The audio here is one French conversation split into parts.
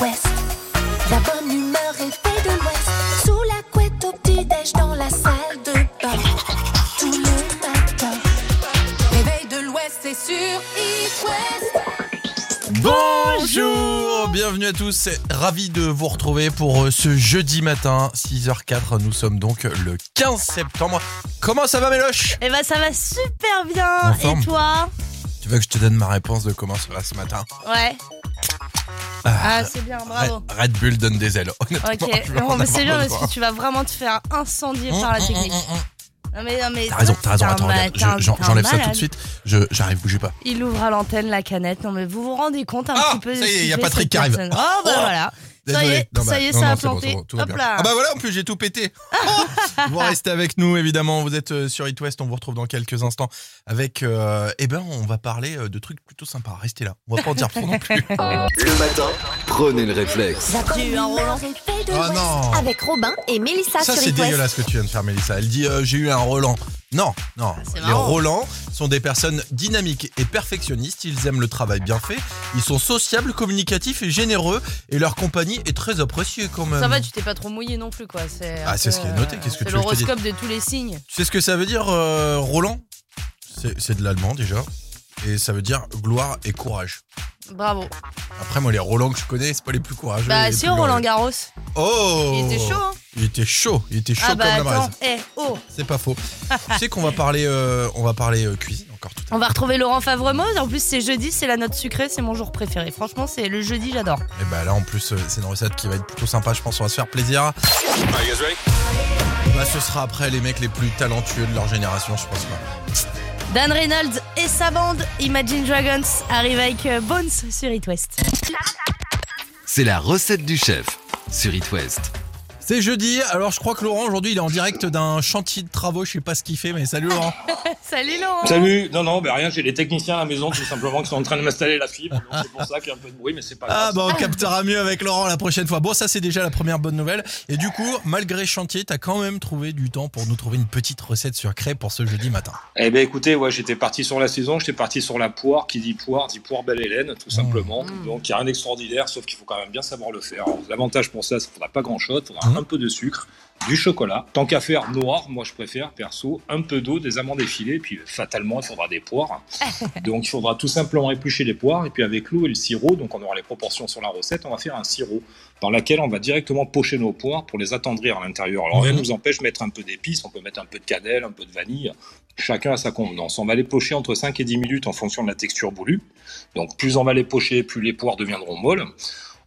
La bonne humeur est faite de l'Ouest. Sous la couette au petit-déj dans la salle de bain. Tous les matins. Réveil de l'Ouest, c'est sur It West. Bonjour, bienvenue à tous, ravi de vous retrouver pour euh, ce jeudi matin, 6h04, nous sommes donc le 15 septembre. Comment ça va Méloche? Eh ben ça va super bien. Et toi? Tu veux que je te donne ma réponse de comment ça va ce matin? Ouais. Ah, Ah, c'est bien, bravo. Red, Red Bull donne des ailes, honnêtement. Ok. mais c'est bien parce que tu vas vraiment te faire incendier par la Hum, hum, technique. hum, hum. Non mais non mais. T'as raison, t'as raison, attends, regarde, je- j'enlève ça tout de suite, je- j'arrive, bougez pas. Il ouvre à l'antenne la canette. Non mais vous vous rendez compte un Ah, petit peu ça y est, ce y a Patrick qui arrive. Oh bah Oh, voilà. Ça y est, Non, bah, ça y est, non, ça non, a bon, planté. bon, Hop là. Ah bah voilà, en plus j'ai tout pété. vous restez avec nous évidemment, vous êtes euh, sur It West, on vous retrouve dans quelques instants avec euh, eh ben on va parler euh, de trucs plutôt sympas. Restez là. On va pas en dire trop non plus. Le matin, prenez le réflexe. Eu un Roland. Oh non. Avec Robin et Mélissa Ça sur c'est dégueulasse ce que tu viens de faire Mélissa. Elle dit euh, j'ai eu un Roland. Non, non. Ah, Les. Roland sont des personnes dynamiques et perfectionnistes. Ils aiment le travail bien fait. Ils sont sociables, communicatifs et généreux. Et leur compagnie est très appréciée quand même. Ça va, tu t'es pas trop mouillé non plus quoi. C'est Ah, c'est ce qui est noté, qu'est-ce que c'est tu l'horoscope de tous les signes. Tu sais ce que ça veut dire, euh, Roland? C'est de l'allemand déjà. Et ça veut dire gloire et courage. Bravo. Après, moi, les Roland que je connais, c'est pas les plus courageux. Bah si Roland. Garros. Oh Il était chaud hein. Il était chaud. Il était chaud Ah bah comme la attends. braise. Eh oh. C'est pas faux. tu sais qu'on va parler, euh, on va parler euh, cuisine encore tout à On va retrouver Laurent Favremose. En plus, c'est jeudi, c'est la note sucrée, c'est mon jour préféré. Franchement, c'est le jeudi, j'adore. l'heure. Et bah là, en plus, euh, c'est une recette qui va être plutôt sympa. Je pense qu'on va se faire plaisir. Bah, ce sera après les mecs les plus talentueux de leur génération, je pense pas. Dan Reynolds et sa bande Imagine Dragons arrivent avec Bones sur It West. C'est la recette du chef sur It West. C'est jeudi. Alors, je crois que Laurent aujourd'hui, il est en direct d'un chantier de travaux. Je sais pas ce qu'il fait, mais salut Laurent. Salut Laurent. Salut, non, non, bah rien, j'ai les techniciens à la maison tout simplement qui sont en train de m'installer la fibre. C'est pour ça qu'il y a un peu de bruit, mais c'est pas Ah grave. bah on captera mieux avec Laurent la prochaine fois. Bon ça c'est déjà la première bonne nouvelle. Et du coup, malgré chantier, t'as quand même trouvé du temps pour nous trouver une petite recette sur crêpes pour ce jeudi matin. Eh ben écoutez, ouais, j'étais parti sur la saison, j'étais parti sur la poire, qui dit poire, dit poire belle Hélène, tout simplement. Mmh. Donc il n'y a rien d'extraordinaire, sauf qu'il faut quand même bien savoir le faire. L'avantage pour ça, c'est qu'il ne faudra pas grand chose, faudra. Un peu de sucre, du chocolat. Tant qu'à faire noir, moi je préfère, perso, un peu d'eau, des amandes effilées, puis fatalement il faudra des poires. donc il faudra tout simplement éplucher les poires, et puis avec l'eau et le sirop, donc on aura les proportions sur la recette, on va faire un sirop dans laquelle on va directement pocher nos poires pour les attendrir à l'intérieur. Alors rien ne nous empêche de mettre un peu d'épices, on peut mettre un peu de cannelle, un peu de vanille, chacun à sa convenance. On va les pocher entre 5 et 10 minutes en fonction de la texture voulue. Donc plus on va les pocher, plus les poires deviendront molles.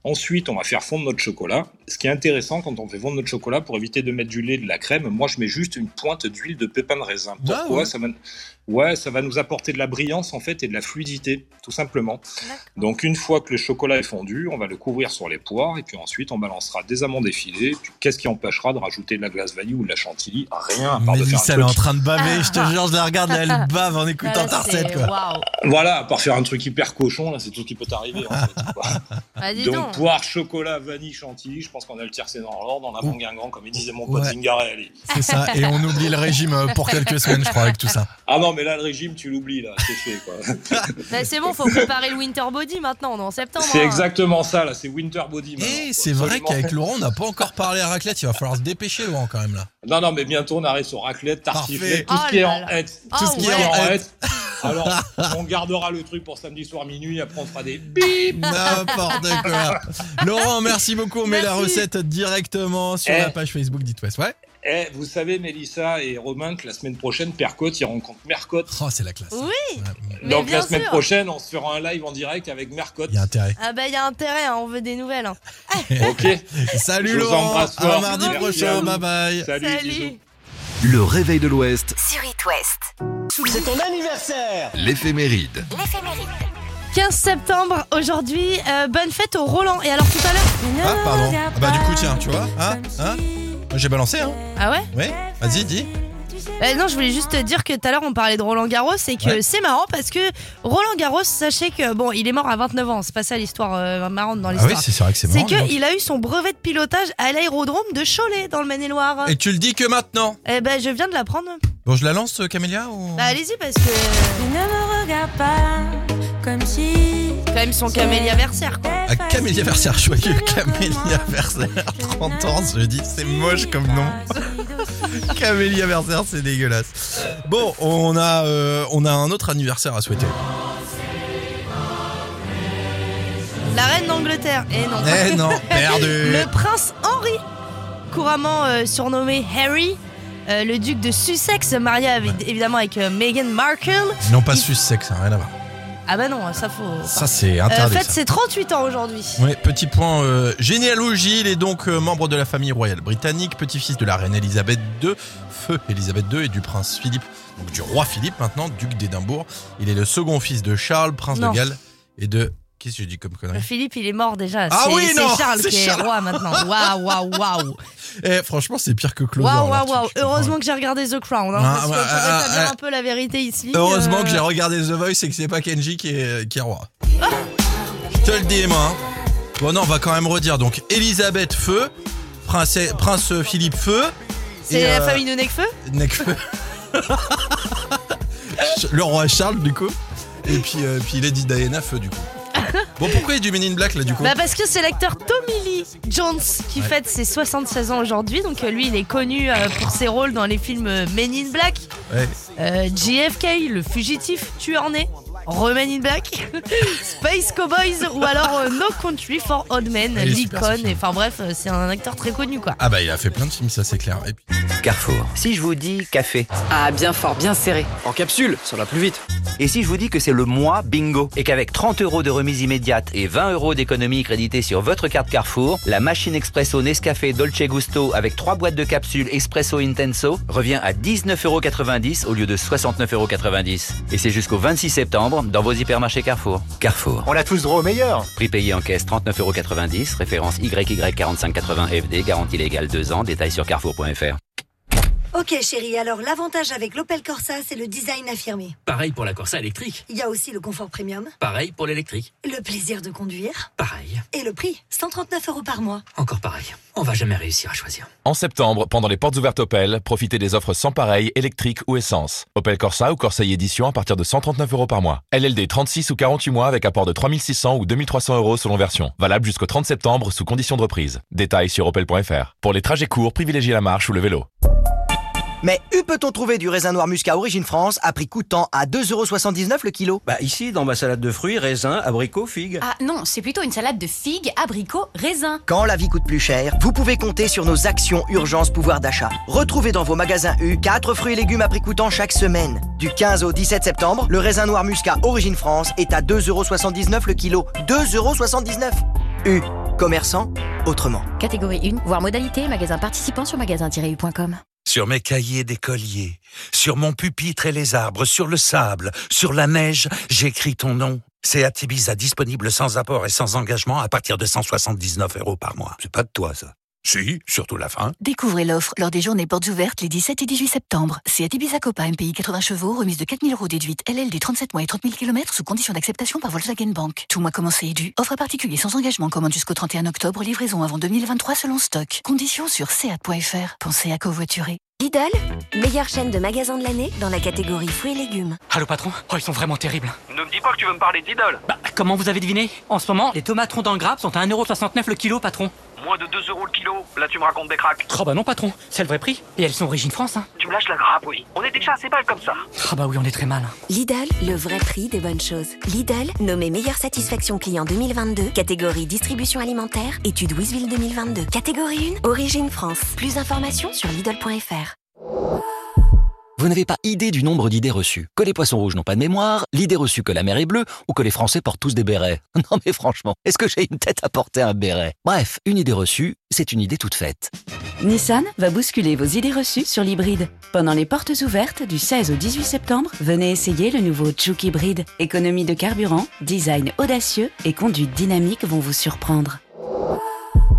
Ensuite, on va faire fondre notre chocolat. Ce qui est intéressant quand on fait fondre notre chocolat, pour éviter de mettre du lait, de la crème, moi je mets juste une pointe d'huile de pépin de raisin. Ah Pourquoi ouais. ça, va... Ouais, ça va nous apporter de la brillance en fait et de la fluidité, tout simplement. Donc une fois que le chocolat est fondu, on va le couvrir sur les poires et puis ensuite on balancera des amandes effilées. Qu'est-ce qui empêchera de rajouter de la glace vanille ou de la chantilly? Rien à part de faire un elle est en train de baver, je te jure, je la regarde, elle bave en écoutant Ah, ta c'est- recette quoi. Waouh. Voilà, à part faire un truc hyper cochon, là c'est tout ce qui peut t'arriver. en fait, quoi. Bah, donc, donc. poire, chocolat, vanille, chantilly, je pense qu'on a le tiercé dans l'ordre, on a bon gain grand, comme il disait mon pote Ouais. Zingaré. allez. C'est ça, et on oublie le régime euh, pour quelques semaines je crois avec tout ça. Ah non, mais là le régime, tu l'oublies, là, c'est fait quoi. Bah, c'est bon, faut préparer le Winter Body maintenant, on est en septembre. c'est hein. exactement ça, là, c'est Winter Body. maintenant, Et quoi, c'est vrai qu'avec Laurent on n'a pas encore parlé à raclette, il va falloir se dépêcher Laurent quand même là. Non, non, mais bientôt on arrive sur raclette, Parfait. tartiflette, tout Oh ce qui est là en hête. Ah Tout ce qui est en hête. Alors, on gardera le truc pour samedi soir minuit, après on fera des bip. N'importe quoi. Laurent, merci beaucoup. On met la recette directement sur Eh. la page Facebook d'It West. Ouais. Eh, vous savez, Mélissa et Romain, que la semaine prochaine, Percotte, ils rencontrent Mercotte. Oh, c'est la classe. Oui. Ouais, Mais Donc la semaine sûr. prochaine, on se fera un live en direct avec Mercotte. Il y a intérêt. Ah bah il y a intérêt, hein, on veut des nouvelles. hein. Ok. Salut Je vous embrasse À fort. mardi Merci. prochain. Bye bye. Salut. bisous. Salut. Le réveil de l'Ouest, Sur It West. C'est ton anniversaire l'éphéméride. L'éphéméride. 15 septembre, aujourd'hui, euh, bonne fête au Roland. Et alors tout à l'heure. Ah, pardon. Ah bah, du coup, tiens, tu vois. Hein Hein J'ai balancé, hein Ah ouais Ouais. Vas-y, dis. Euh, non, je voulais juste te dire que tout à l'heure on parlait de Roland Garros et que Ouais. c'est marrant parce que Roland Garros, sachez que bon, il est mort à 29 ans. C'est pas ça l'histoire euh, marrante dans Ah oui, l'histoire. c'est vrai que c'est c'est marrant. dis donc. qu'il a eu son brevet de pilotage à l'aérodrome de Cholet dans le Maine-et-Loire. Et tu le dis que maintenant. Eh ben, je viens de l'apprendre. Bon, je la lance, euh, Camélia ou... Bah allez-y parce que. Ne me regarde pas comme si. Quand même son caméliaversaire, quoi. À Camélia Versaire, joyeux Camélia Versaire, 30 ans, je dis, c'est moche comme nom. Camélia Versaire, c'est dégueulasse. Bon, on a, euh, on a un autre anniversaire à souhaiter. La reine d'Angleterre. Eh non. Eh non, perdu. Le prince Henry, couramment euh, surnommé Harry, euh, le duc de Sussex, marié avec- évidemment avec euh, Meghan Markle. Ils n'ont pas su sexe, ça n'a rien à voir. Ah bah non, ça faut. Ça, c'est Euh, interdit. fête ça. ses 38 ans aujourd'hui. Ouais, petit point euh, généalogie, il est donc euh, membre de la famille royale britannique, petit-fils de la reine Elisabeth II, feu Elisabeth II et du prince Philippe, donc du roi Philippe maintenant, duc d'Édimbourg. Il est le second fils de Charles, prince Non. de Galles, et de... Qu'est-ce que je dis comme connerie? Philippe, il est mort déjà. Ah C'est- oui, non, C'est Charles c'est qui Charles. est roi maintenant. Waouh, waouh, waouh. Eh, franchement, c'est pire que Closer. Waouh, waouh. Heureusement que j'ai regardé The Crown. Hein, Ah, parce que pour ah, rétablir ah, un peu la vérité ici. Heureusement euh, que j'ai regardé The Voice et que c'est pas Kenji qui est, qui est roi. Je te le dis, moi. hein. Bon, non, on va quand même redire. Donc, Elisabeth Feu, prince, prince Philippe Feu. C'est la euh, famille de Necfeu? Necfeu. le roi Charles, du coup. Et puis, euh, puis Lady Diana Feu, du coup. Bon, pourquoi il y a du Men in Black, là, du coup Bah parce que c'est l'acteur Tommy Lee Jones qui Ouais. fête ses 76 ans aujourd'hui. Donc euh, lui, il est connu euh, pour ses rôles dans les films euh, Men in Black, Ouais. euh, JFK, Le Fugitif, Tueur Né, Remen in Black, Space Cowboys ou alors euh, No Country for Old Men, Il est super, ce Lincoln. film. et Enfin bref, euh, c'est un acteur très connu quoi. Ah bah, il a fait plein de films, ça, c'est clair. Et puis, Carrefour. Si je vous dis café, Ah, bien fort, bien serré. En capsule, ça va plus vite. et si je vous dis que c'est le mois bingo, et qu'avec 30 euros de remise immédiate et 20 euros d'économie créditée sur votre carte Carrefour, la machine expresso Nescafé Dolce Gusto avec 3 boîtes de capsules Espresso Intenso revient à 19,90 euros au lieu de 69,90 euros. Et c'est jusqu'au 26 septembre dans vos hypermarchés Carrefour. Carrefour. On a tous droit au meilleur. Prix payé en caisse 39,90 euros, référence YY4580 FD, garantie légale 2 ans, détails sur carrefour.fr. Ok chérie, alors l'avantage avec l'Opel Corsa, c'est le design affirmé. Pareil pour la Corsa électrique. Il y a aussi le confort premium, Pareil pour l'électrique. le plaisir de conduire Pareil. et le prix, 139 euros par mois. Encore pareil. On va jamais réussir à choisir. En septembre, pendant les portes ouvertes Opel, profitez des offres sans pareil, électrique ou essence. Opel Corsa ou Corsa Edition à partir de 139 euros par mois. LLD 36 ou 48 mois avec apport de 3600 ou 2300 euros selon version. Valable jusqu'au 30 septembre sous condition de reprise. Détails sur opel.fr. Pour les trajets courts, privilégiez la marche ou le vélo. Mais où peut-on trouver du raisin noir muscat Origine France à prix coûtant à 2,79€ le kilo? Bah ici, dans ma salade de fruits, raisins, abricots, figues. Ah non, c'est plutôt une salade de figues, abricots, raisins. Quand la vie coûte plus cher, vous pouvez compter sur nos actions urgence pouvoir d'achat. Retrouvez dans vos magasins U 4 fruits et légumes à prix coûtant chaque semaine. Du 15 au 17 septembre, le raisin noir muscat Origine France est à 2,79€ le kilo. 2,79€ U. Commerçant, autrement. Catégorie 1, voire modalité, magasin participant sur magasin-u.com. Sur mes cahiers d'écolier, sur mon pupitre et les arbres, sur le sable, sur la neige, j'écris ton nom. C'est Ibiza disponible sans apport et sans engagement à partir de 179 euros par mois. C'est pas de toi, ça. Si, surtout la fin. Découvrez l'offre lors des journées portes ouvertes les 17 et 18 septembre. À Ibiza Copa MPI 80 chevaux, remise de 4000 euros déduite, LLD 37 mois et 30 000 km sous condition d'acceptation par Volkswagen Bank. Tout mois commencé et dû. Offre particulier sans engagement, commande jusqu'au 31 octobre, livraison avant 2023 selon stock. Conditions sur seat.fr. Pensez à covoiturer. Lidl, meilleure chaîne de magasins de l'année dans la catégorie fruits et légumes. Allô patron Oh, ils sont vraiment terribles. Ne me dis pas que tu veux me parler d'idole. Bah, comment vous avez deviné En ce moment, les tomates rondes en grappe sont à 1,69€ le kilo, patron. Moins de 2 euros le kilo. Là, tu me racontes des cracks. Oh bah non, patron, c'est le vrai prix. Et elles sont origine France, hein. Tu me lâches la grappe, oui. On est déjà assez mal comme ça. Ah bah oui, on est très mal. Lidl, le vrai prix des bonnes choses. Lidl, nommé meilleure satisfaction client 2022, catégorie distribution alimentaire, étude Wisville 2022. Catégorie 1, origine France. Plus d'informations sur Lidl.fr. Vous n'avez pas idée du nombre d'idées reçues. Que les poissons rouges n'ont pas de mémoire, l'idée reçue que la mer est bleue, ou que les Français portent tous des bérets. Non mais franchement, est-ce que j'ai une tête à porter un béret? Bref, une idée reçue, c'est une idée toute faite. Nissan va bousculer vos idées reçues sur l'hybride. Pendant les portes ouvertes du 16 au 18 septembre, venez essayer le nouveau Juke hybride. Économie de carburant, design audacieux et conduite dynamique vont vous surprendre.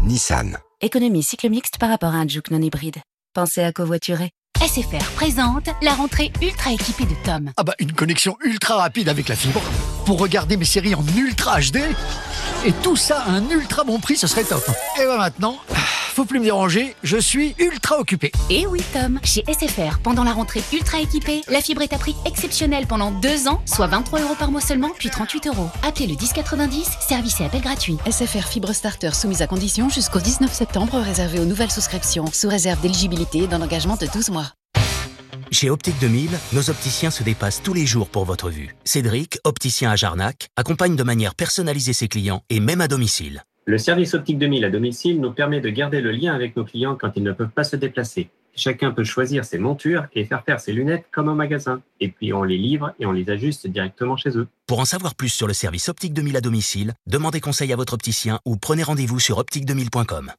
Nissan. Économie cycle mixte par rapport à un Juke non hybride. Pensez à covoiturer. SFR présente la rentrée ultra équipée de Tom. Ah bah une connexion ultra rapide avec la fibre pour regarder mes séries en ultra HD et tout ça à un ultra bon prix, ce serait top. Et bah maintenant, faut plus me déranger, je suis ultra occupé. Et oui Tom, chez SFR, pendant la rentrée ultra équipée, la fibre est à prix exceptionnel pendant deux ans, soit 23 euros par mois seulement, puis 38 euros. Appelez le 1090, service et appel gratuit. SFR Fibre Starter soumise à condition jusqu'au 19 septembre, réservé aux nouvelles souscriptions, sous réserve d'éligibilité d'un engagement de 12 mois. Chez Optique 2000, nos opticiens se dépassent tous les jours pour votre vue. Cédric, opticien à Jarnac, accompagne de manière personnalisée ses clients et même à domicile. Le service Optique 2000 à domicile nous permet de garder le lien avec nos clients quand ils ne peuvent pas se déplacer. Chacun peut choisir ses montures et faire faire ses lunettes comme au magasin. Et puis on les livre et on les ajuste directement chez eux. Pour en savoir plus sur le service Optique 2000 à domicile, demandez conseil à votre opticien ou prenez rendez-vous sur optique2000.com.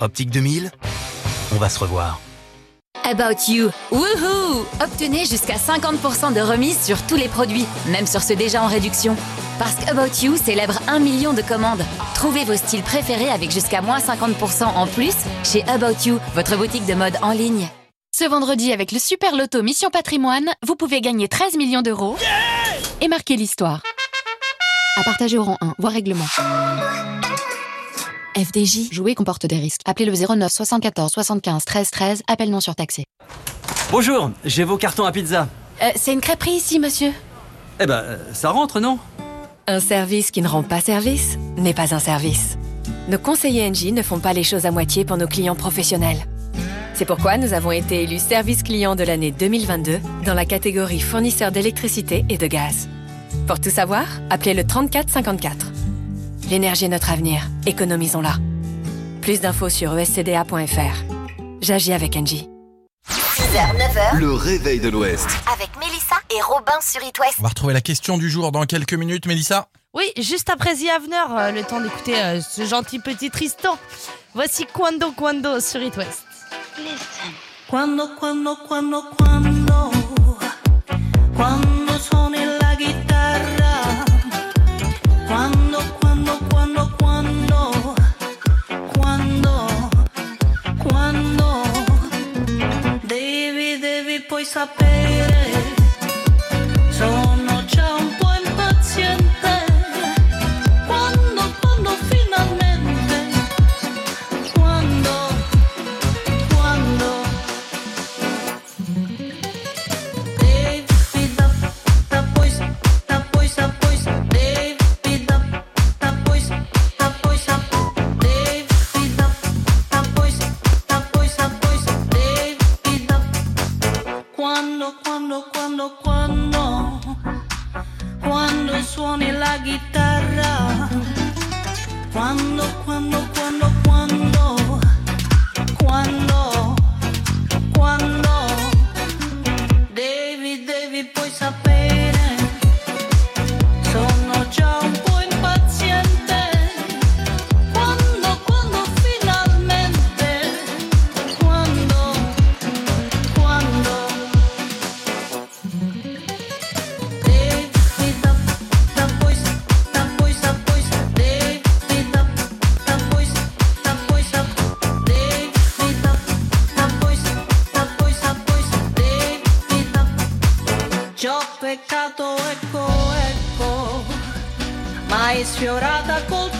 Optique 2000, on va se revoir. About You. Woohoo Obtenez jusqu'à 50% de remise sur tous les produits, même sur ceux déjà en réduction. Parce qu'About You célèbre un million de commandes. Trouvez vos styles préférés avec jusqu'à moins 50% en plus chez About You, votre boutique de mode en ligne. Ce vendredi, avec le Super Loto Mission Patrimoine, vous pouvez gagner 13 millions d'euros et marquer l'histoire. À partager au rang 1, voire règlement. FDJ, jouer comporte des risques. Appelez le 09 74 75 13 13, appel non surtaxé. Bonjour, j'ai vos cartons à pizza. Euh, c'est une crêperie ici, monsieur. Eh ben, euh, ça rentre, non? Un service qui ne rend pas service n'est pas un service. Nos conseillers NJ ne font pas les choses à moitié pour nos clients professionnels. C'est pourquoi nous avons été élus service client de l'année 2022 dans la catégorie fournisseur d'électricité et de gaz. Pour tout savoir, appelez le 34 54. L'énergie est notre avenir, économisons-la. Plus d'infos sur escda.fr. J'agis avec Engie. 6h, 9h. Le réveil de l'Ouest. Avec Mélissa et Robin sur It West. On va retrouver la question du jour dans quelques minutes, Mélissa. Oui, juste après The Avener, euh, le temps d'écouter euh, ce gentil petit Tristan. Voici Quando Quando sur It West. Quando, quando, quando, quando, sfiorata col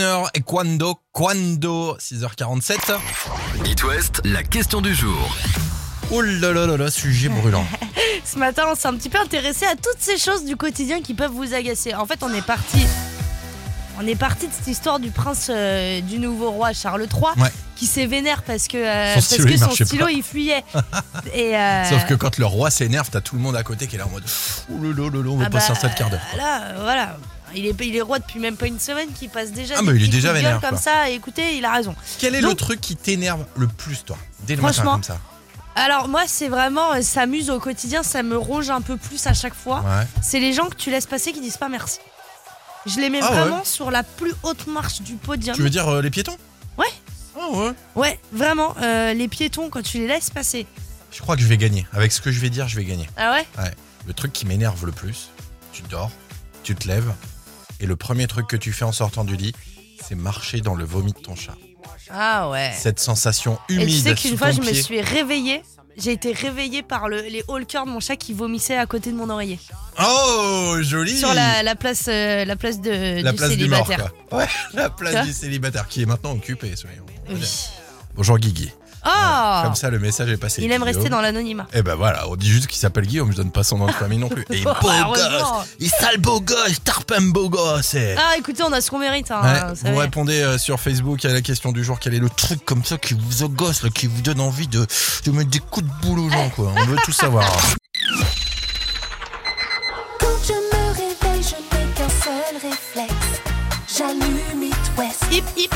Avener et Quando Quando 6h47. It West, la question du jour. Oh là là là là, sujet brûlant. Ce matin, on s'est un petit peu intéressé à toutes ces choses du quotidien qui peuvent vous agacer. En fait, on est parti. On est parti de cette histoire du prince euh, du nouveau roi Charles III Ouais. qui s'est vénère parce que, euh, Son parce stylo, que il son marchait stylo pas. il fuyait. Et, euh, Sauf que quand le roi s'énerve, t'as tout le monde à côté qui est là en mode Oh là là là là, on va ah passer bah, un sale quart d'heure. Là, voilà. Il est, il est roi depuis même pas une semaine, qui passe déjà Ah, des mais il est déjà vénère, comme quoi. ça. Et écoutez, il a raison. Quel est le truc qui t'énerve le plus, toi Dès le matin comme ça. Alors moi, c'est vraiment, euh, ça m'amuse au quotidien, ça me ronge un peu plus à chaque fois. Ouais. C'est les gens que tu laisses passer qui disent pas merci. Je les mets Ah ouais vraiment sur la plus haute marche du podium. Tu veux dire euh, les piétons Ouais. Ah ouais. Ouais, vraiment, euh, les piétons, quand tu les laisses passer. Je crois que je vais gagner. Avec ce que je vais dire, je vais gagner. Ah ouais Ouais. Le truc qui m'énerve le plus, tu dors, tu te lèves, et le premier truc que tu fais en sortant du lit, c'est marcher dans le vomi de ton chat. Ah ouais. Cette sensation humide. Et tu sais qu'une fois, je me suis réveillée. J'ai été réveillée par le, les haut-le-cœur de mon chat qui vomissait à côté de mon oreiller. Oh, joli Sur la, la place, euh, la place de, La du place du mort, célibataire. quoi. Ouais, la place du célibataire qui est maintenant occupée, soyons. Oui. Bonjour Guigui. Oh Comme ça, le message est passé. Il aime rester dans l'anonymat. Eh ben voilà, on dit juste qu'il s'appelle Guillaume, je donne pas son nom de famille non plus. Et beau gosse Il sale beau gosse, tarpin beau gosse. Ah, écoutez, on a ce qu'on mérite. Hein, Ouais, vous répondez euh, sur Facebook à la question du jour quel est le truc comme ça qui vous là, qui vous donne envie de, de mettre des coups de boule aux gens quoi. On veut tout savoir. Quand je me réveille, je n'ai qu'un seul réflexe. J'allume. Hip hip.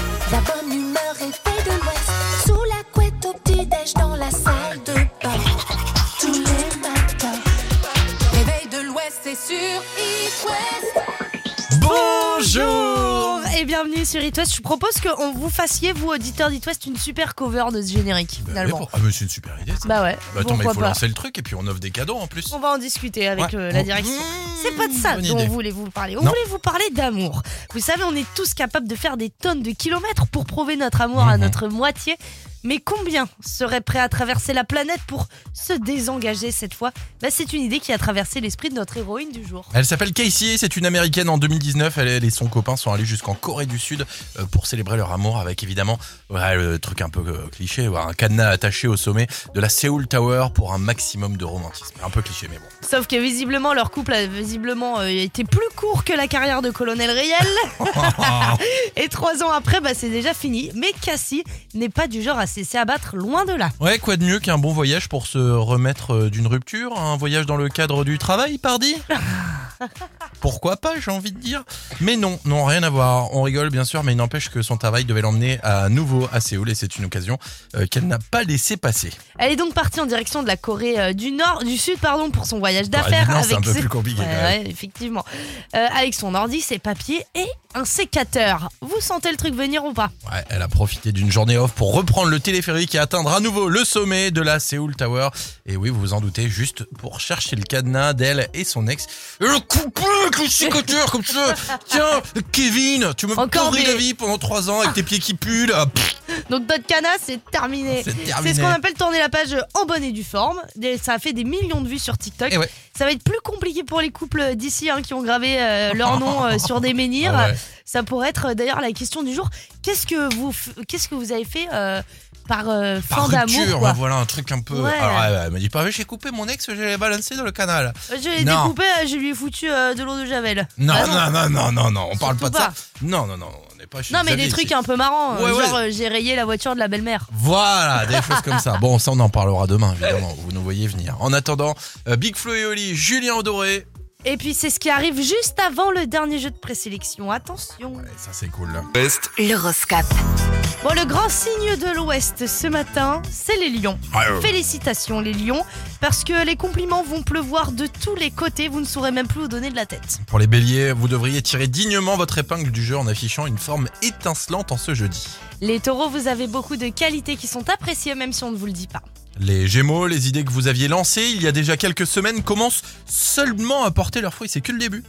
Sur It West. Je propose qu'on vous fassiez, vous auditeurs d'It West, une super cover de ce générique finalement. Ah mais c'est une super idée ça. Bah ouais. Bah attends mais il faut pas. lancer le truc et puis on offre des cadeaux en plus. On va en discuter avec Ouais. euh, la direction. C'est pas de ça dont on voulait vous parler. On Non. voulait vous parler d'amour. Vous savez, on est tous capables de faire des tonnes de kilomètres pour prouver notre amour à Mhm. notre moitié. Mais combien seraient prêts à traverser la planète pour se désengager cette fois? Bah, C'est une idée qui a traversé l'esprit de notre héroïne du jour. Elle s'appelle Casey, c'est une américaine en 2019. Elle, et son copain sont allés jusqu'en Corée du Sud euh, pour célébrer leur amour avec évidemment ouais, le truc un peu euh, cliché, un cadenas attaché au sommet de la Seoul Tower pour un maximum de romantisme. Un peu cliché mais bon. Sauf que visiblement, leur couple a visiblement euh, été plus court que la carrière de Colonel Riel. Et trois ans après, bah, c'est déjà fini. Mais Cassie n'est pas du genre à laisser abattre, loin de là. Ouais, quoi de mieux qu'un bon voyage pour se remettre euh, d'une rupture Un voyage dans le cadre du travail, pardi? Pourquoi pas, j'ai envie de dire. Mais non, non, rien à voir. On rigole bien sûr, mais il n'empêche que son travail devait l'emmener à nouveau à Séoul et c'est une occasion euh, qu'elle n'a pas laissé passer. Elle est donc partie en direction de la Corée euh, du Nord, du Sud, pardon, pour son voyage Ouais, d'affaires. Nord, c'est un peu ses- plus compliqué, Ouais, ouais, effectivement. Euh, avec son ordi, ses papiers et un sécateur. Vous sentez le truc venir ou pas? Ouais, elle a profité d'une journée off pour reprendre le téléphérique et atteindre à nouveau le sommet de la Seoul Tower. Et oui, vous vous en doutez, juste pour chercher le cadenas d'elle et son ex. Et le couper avec le sécateur comme ça. Tiens, Kevin, tu me pourris la vie pendant trois ans avec tes pieds qui puent là. Donc notre canard, c'est terminé. C'est ce qu'on appelle tourner la page en bonne et due forme. Ça a fait des millions de vues sur TikTok. Ouais. Ça va être plus compliqué pour les couples d'ici hein, qui ont gravé euh, leur nom euh, sur des menhirs. Ah ouais. Ça pourrait être euh, d'ailleurs la question du jour. Qu'est-ce que vous, qu'est-ce que vous avez fait euh, par euh, fin d'amour ouais, voilà un truc un peu. Ouais. Alors, elle, elle m'a dit pas, mais j'ai coupé mon ex, je l'ai balancé dans le canal. Je l'ai découpé, euh, je lui ai foutu euh, de l'eau de javel. Non, Ah non, non, non, non, non, on parle pas de ça. Non, non, non, on n'est pas chez Non mais des trucs un peu marrants, euh, Ouais, genre euh, j'ai rayé la voiture de la belle-mère. Voilà, des choses comme ça. Bon, ça on en parlera demain, évidemment. Vous nous voyez venir. En attendant, euh, Big Flo et Oli, Julien Odoré. Et puis c'est ce qui arrive juste avant le dernier jeu de présélection. Attention. Ça c'est cool. Là. L'horoscope. Bon, le grand signe de l'Ouest ce matin, c'est les lions. Félicitations les lions, parce que les compliments vont pleuvoir de tous les côtés, vous ne saurez même plus où donner de la tête. Pour les béliers, vous devriez tirer dignement votre épingle du jeu en affichant une forme étincelante en ce jeudi. Les taureaux, vous avez beaucoup de qualités qui sont appréciées même si on ne vous le dit pas. Les gémeaux, les idées que vous aviez lancées il y a déjà quelques semaines commencent seulement à porter leurs fruits. C'est que le début.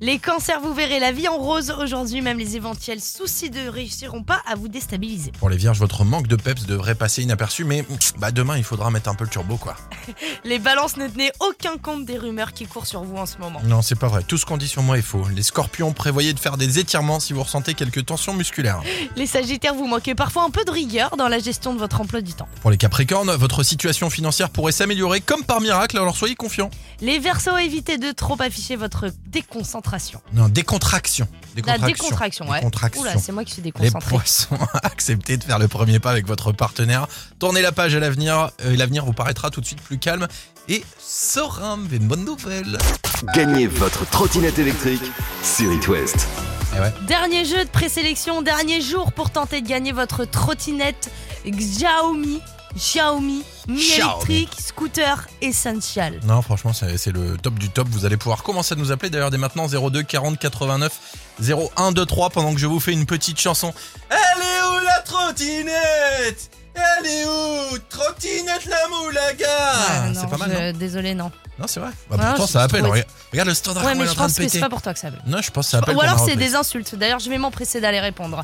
Les cancers, vous verrez la vie en rose aujourd'hui, même les éventuels soucis ne réussiront pas à vous déstabiliser. Pour les vierges, votre manque de peps devrait passer inaperçu, mais bah, demain il faudra mettre un peu le turbo quoi. Les balances, ne tenez aucun compte des rumeurs qui courent sur vous en ce moment. Non, c'est pas vrai. Tout ce qu'on dit sur moi est faux. Les scorpions, prévoyez de faire des étirements si vous ressentez quelques tensions musculaires. Les sagittaires, vous manquez parfois un peu de rigueur dans la gestion de votre emploi du temps. Pour les capricornes, votre situation financière pourrait s'améliorer comme par miracle, alors soyez confiants. Les versos, évitez de trop afficher votre déconcentration déconcentration. Non, décontraction. La décontraction, ouais. Décontraction. Oula, c'est moi qui suis Les déconcentrée. poissons, acceptez de faire le premier pas avec votre partenaire. Tournez la page à l'avenir euh, et l'avenir vous paraîtra tout de suite plus calme et serein. Mais une bonne nouvelle. Gagnez votre trottinette électrique sur It West. Eh ouais. Dernier jeu de présélection, dernier jour pour tenter de gagner votre trottinette Xiaomi, Xiaomi, Mi Xiaomi. électrique, scooter essential. Non, franchement, c'est le top du top. Vous allez pouvoir commencer à nous appeler d'ailleurs dès maintenant 02 40 89 01 23 pendant que je vous fais une petite chanson. Elle est où la trottinette? Elle est où? Trottinette la moulaga Ah, non, C'est pas mal, je- non? Désolé, non. Non, c'est vrai. Bah, Ah, pourtant, ça appelle. trouvais- Regarde, regarde le standard Ouais, mais je pense que c'est pas pour toi que ça appelle. Non, je pense que ça appelle Ou alors c'est des insultes. D'ailleurs, je vais m'empresser d'aller répondre.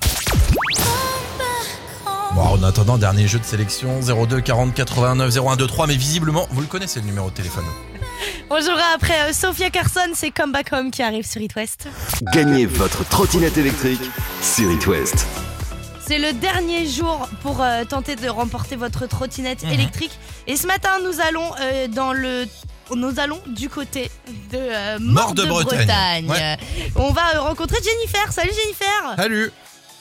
Bon, en attendant, dernier jeu de sélection 02 40 89 01 23. Mais visiblement, vous le connaissez le numéro de téléphone. On jouera après euh, Sophia Carson, c'est Come Back Home qui arrive sur It West. Gagnez votre trottinette électrique sur It West. C'est le dernier jour pour euh, tenter de remporter votre trottinette Mhm. électrique. Et ce matin, nous allons euh, dans le. Nous allons du côté de euh, Mort de Bretagne. Ouais. On va euh, rencontrer Jennifer. Salut Jennifer. Salut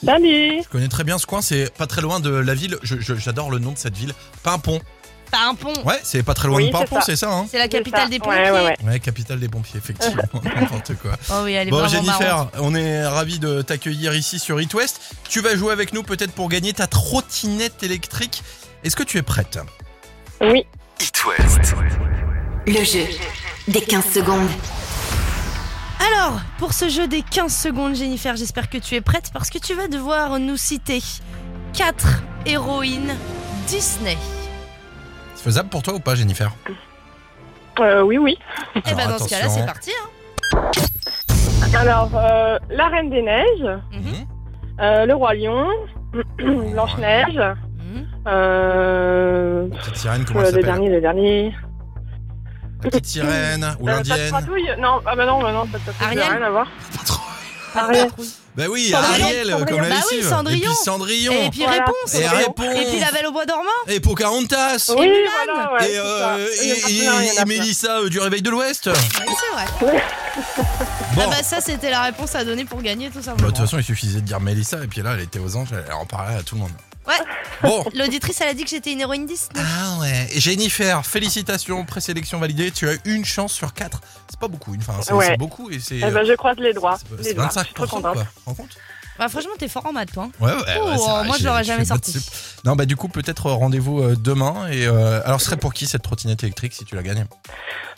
Salut Je connais très bien ce coin, c'est pas très loin de la ville. J'adore le nom de cette ville. Pimpon. Pont. Ouais, c'est pas très loin Oui, de Pimpon, c'est c'est ça, hein C'est la capitale ça. des pompiers. ouais, ouais. Ouais, capitale des pompiers, effectivement. N'importe quoi. Oh oui, elle est Bon, Jennifer, marrante. on est ravis de t'accueillir ici sur It West. Tu vas jouer avec nous peut-être pour gagner ta trottinette électrique. Est-ce que tu es prête? Oui. It West. Le jeu des 15 secondes. Alors, pour ce jeu des 15 secondes, Jennifer, j'espère que tu es prête parce que tu vas devoir nous citer 4 héroïnes Disney. C'est faisable pour toi ou pas, Jennifer? Euh, oui, oui. Eh ben Alors, dans ce cas-là, attention. c'est parti. hein. Alors, euh, la Reine des Neiges, Mhm. euh, le Roi Lion, Blanche-Neige, euh, Petite sirène, comment euh, elle le s'appelle? dernier, le dernier. La petite sirène ou Euh, l'indienne Patrouille Non, ah bah non, bah non, pas de patrouille, Ariel rien à voir. Ariel. Bah oui, Cendrillon, Ariel, Cendrillon. comme la Bah oui, lessive. Cendrillon. Et puis Cendrillon. Et puis Voilà. réponse. Et réponse. Et puis la Belle au bois dormant. Et Pocahontas. Oui, Mulan. voilà, ouais, et, c'est euh, ça. et, Il y en a et- plein, il y en a et plein. Mélissa euh, du Réveil de l'Ouest. Oui, c'est vrai. Bon. Ah bah ça, c'était la réponse à donner pour gagner, tout Bah, simplement. de toute façon, il suffisait de dire Mélissa, et puis là, elle était aux anges, elle en parlait à tout le monde. Ouais. Bon. L'auditrice, elle a dit que j'étais une héroïne Disney. Ah ouais. Jennifer, félicitations, présélection validée. Tu as une chance sur quatre. C'est pas beaucoup, une enfin, c'est Ouais. beaucoup et c'est. Eh ben, je croise les doigts. c'est Les doigts. Je 25%, suis trop quoi. compte Bah franchement, t'es fort en maths, toi. hein. Ouais, ouais, Oh, vrai, moi, je l'aurais jamais sorti. sup. Non, bah du coup, peut-être euh, rendez-vous euh, demain. Et euh, alors, ce serait pour qui cette trottinette électrique si tu la gagnes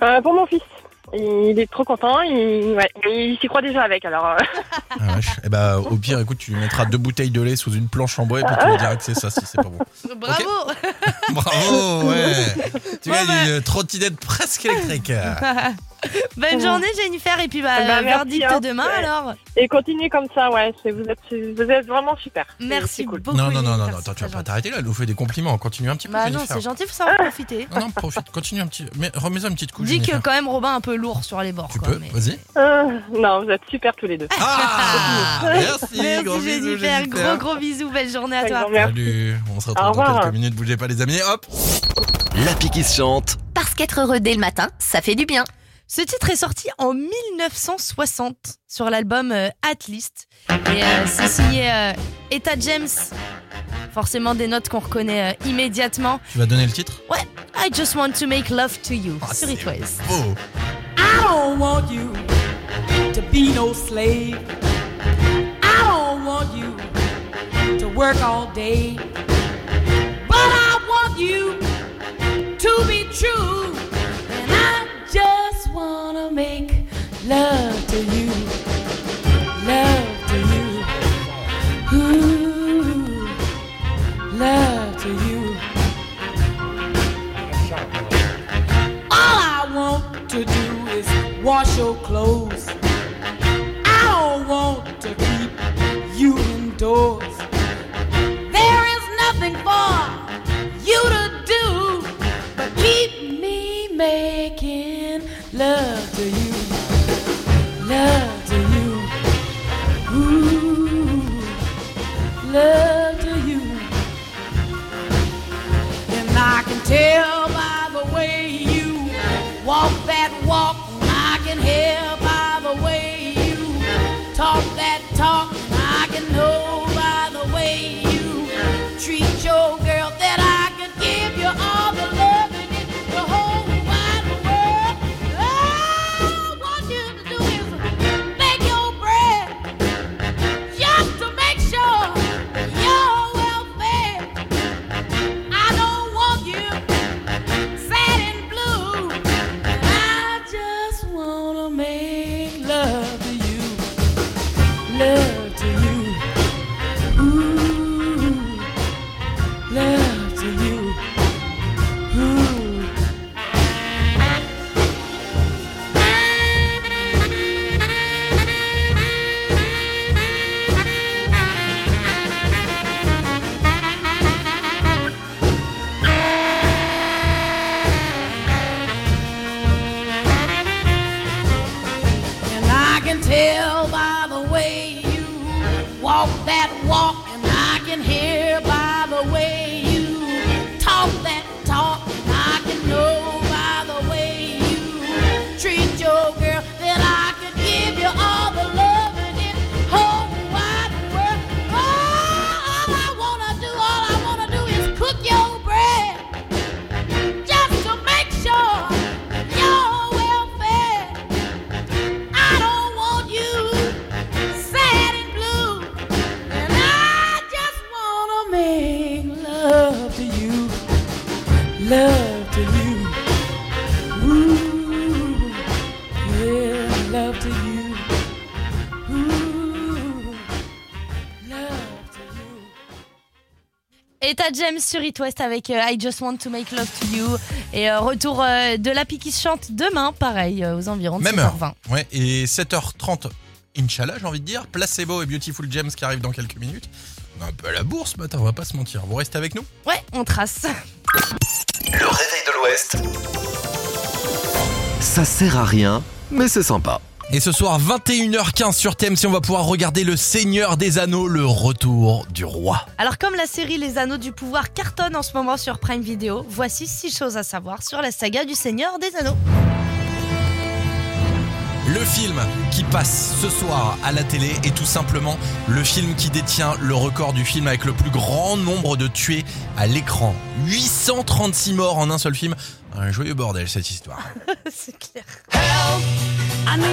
Euh, pour mon fils. Il est trop content, il, ouais, il s'y croit déjà avec alors. euh, Ah, vache. Et bah, au pire, écoute, tu lui mettras deux bouteilles de lait sous une planche en bois et puis tu lui diras que c'est ça si c'est pas bon. Bravo Bravo, ouais. Tu Bon, gagnes bah. une trottinette presque électrique. Bonne journée, Jennifer. Et puis, bah, Bah, merci, verdict hein. demain, Ouais. alors. Et continuez comme ça, ouais. Vous êtes, vous êtes vraiment super. Merci cool. beaucoup. Non, non, non, non, non, attends, tu vas pas t'arrêter là, elle nous fait des compliments. Continue un petit peu. Bah non, c'est gentil, faut savoir profiter. Non, non, profite, continue un petit. Mais remets-en une petite couche. Dis que quand même Robin un peu lourd sur les bords. Tu quoi, peux, mais- vas-y. Euh, non, vous êtes super tous les deux. Ah Merci, Merci gros bisous, Jennifer. Jennifer. Gros gros bisous, belle journée à toi. Salut, on se retrouve dans quelques minutes. Bougez pas, les amis. Hop L'appli qui se chante. Parce qu'être heureux dès le matin, ça fait du bien. Ce titre est sorti en 1960 sur l'album euh, At Least. Et euh, c'est signé euh, Etta James. Forcément des notes qu'on reconnaît euh, immédiatement. Tu vas donner le titre? Ouais, I just want to make love to you. Ah, sur c'est It West. beau. I don't want you to be no slave. I don't want you to work all day. T'as James sur It West avec euh, I Just Want to Make Love to You. Et euh, retour euh, de la qui se chante demain, pareil, euh, aux environs de Même heure. 7h20. Ouais, et 7h30, Inch'Allah, j'ai envie de dire. Placebo et Beautiful James qui arrivent dans quelques minutes. On est un peu à la bourse matin, on va pas se mentir. Vous restez avec nous Ouais, on trace. Le réveil de l'Ouest. Ça sert à rien, mais c'est sympa. Et ce soir, 21h15 sur TMC, on va pouvoir regarder Le Seigneur des Anneaux, le retour du roi. Alors comme la série Les Anneaux du Pouvoir cartonne en ce moment sur Prime Video, voici 6 choses à savoir sur la saga du Seigneur des Anneaux. Le film qui passe ce soir à la télé est tout simplement le film qui détient le record du film avec le plus grand nombre de tués à l'écran. 836 morts en un seul film. Un joyeux bordel cette histoire. C'est clair.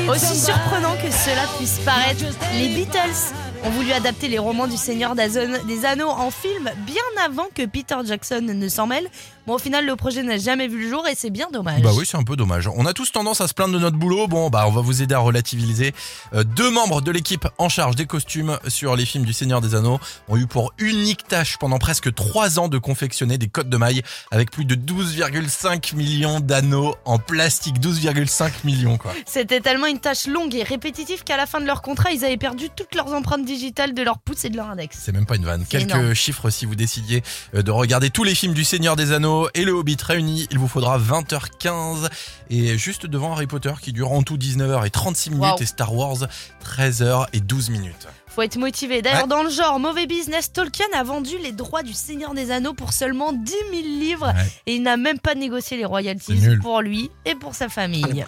Aussi surprenant que cela puisse paraître, les Beatles ont voulu adapter les romans du Seigneur des Anneaux en film bien avant que Peter Jackson ne s'en mêle. Bon, au final, le projet n'a jamais vu le jour et c'est bien dommage. Bah oui, c'est un peu dommage. On a tous tendance à se plaindre de notre boulot. Bon, bah on va vous aider à relativiser. Euh, deux membres de l'équipe en charge des costumes sur les films du Seigneur des Anneaux ont eu pour unique tâche pendant presque trois ans de confectionner des cottes de mailles avec plus de 12,5 millions d'anneaux en plastique. 12,5 millions quoi. C'était tellement une tâche longue et répétitive qu'à la fin de leur contrat, ils avaient perdu toutes leurs empreintes digitales de leur pouce et de leur index. C'est même pas une vanne. Quelques énorme. chiffres si vous décidiez euh, de regarder tous les films du Seigneur des Anneaux et le Hobbit réunis. Il vous faudra 20h15 et juste devant Harry Potter qui dure en tout 19h et 36 minutes et Star Wars 13h et 12 minutes. Faut être motivé. D'ailleurs, Ouais. dans le genre mauvais business, Tolkien a vendu les droits du Seigneur des Anneaux pour seulement 10 000 livres et il n'a même pas négocié les royalties pour lui et pour sa famille.